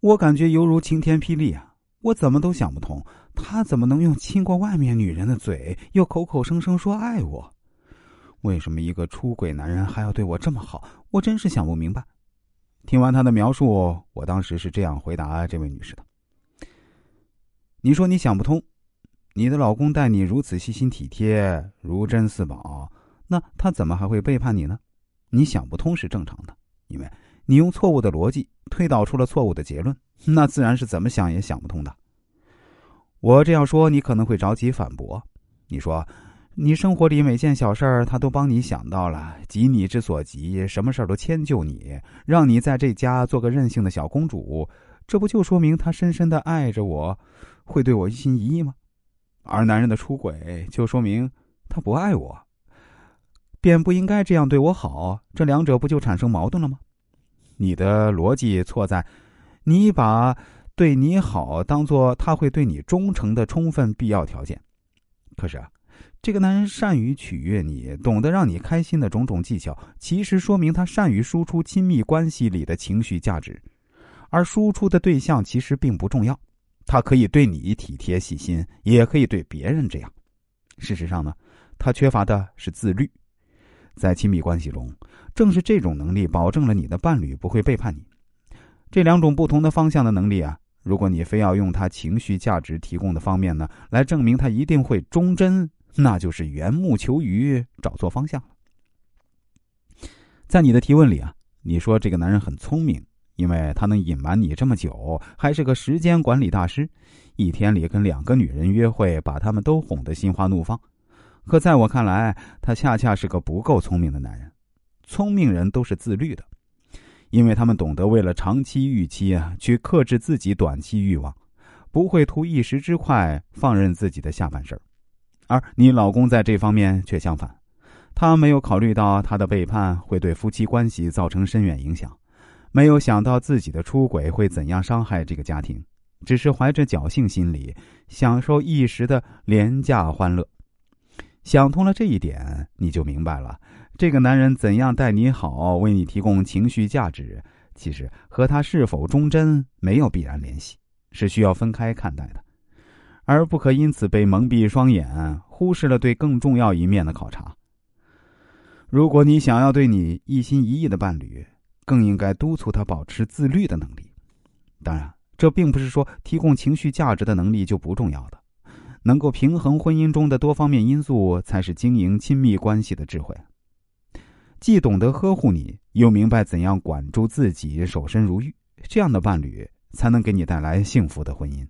我感觉犹如晴天霹雳啊！我怎么都想不通，他怎么能用亲过外面女人的嘴，又口口声声说爱我？为什么一个出轨男人还要对我这么好？我真是想不明白。听完他的描述，我当时是这样回答这位女士的：“你说你想不通，你的老公待你如此细心体贴，如珍似宝，那他怎么还会背叛你呢？你想不通是正常的，因为你用错误的逻辑推导出了错误的结论，那自然是怎么想也想不通的。我这样说，你可能会着急反驳，你说。”你生活里每件小事儿，他都帮你想到了，急你之所急，什么事儿都迁就你，让你在这家做个任性的小公主，这不就说明他深深的爱着我，会对我一心一意吗？而男人的出轨，就说明他不爱我，便不应该这样对我好，这两者不就产生矛盾了吗？你的逻辑错在，你把对你好当做他会对你忠诚的充分必要条件，可是啊。这个男人善于取悦你，懂得让你开心的种种技巧，其实说明他善于输出亲密关系里的情绪价值，而输出的对象其实并不重要。他可以对你体贴细心，也可以对别人这样。事实上呢，他缺乏的是自律。在亲密关系中，正是这种能力保证了你的伴侣不会背叛你。这两种不同的方向的能力啊，如果你非要用他情绪价值提供的方面呢，来证明他一定会忠贞。那就是缘木求鱼，找错方向了。在你的提问里啊，你说这个男人很聪明，因为他能隐瞒你这么久，还是个时间管理大师，一天里跟两个女人约会，把他们都哄得心花怒放。可在我看来，他恰恰是个不够聪明的男人。聪明人都是自律的，因为他们懂得为了长期预期啊，去克制自己短期欲望，不会图一时之快，放任自己的下半身。而你老公在这方面却相反，他没有考虑到他的背叛会对夫妻关系造成深远影响，没有想到自己的出轨会怎样伤害这个家庭，只是怀着侥幸心理，享受一时的廉价欢乐。想通了这一点，你就明白了，这个男人怎样待你好，为你提供情绪价值，其实和他是否忠贞没有必然联系，是需要分开看待的。而不可因此被蒙蔽双眼，忽视了对更重要一面的考察。如果你想要对你一心一意的伴侣，更应该督促他保持自律的能力。当然，这并不是说提供情绪价值的能力就不重要的。能够平衡婚姻中的多方面因素，才是经营亲密关系的智慧。既懂得呵护你，又明白怎样管住自己，守身如玉，这样的伴侣才能给你带来幸福的婚姻。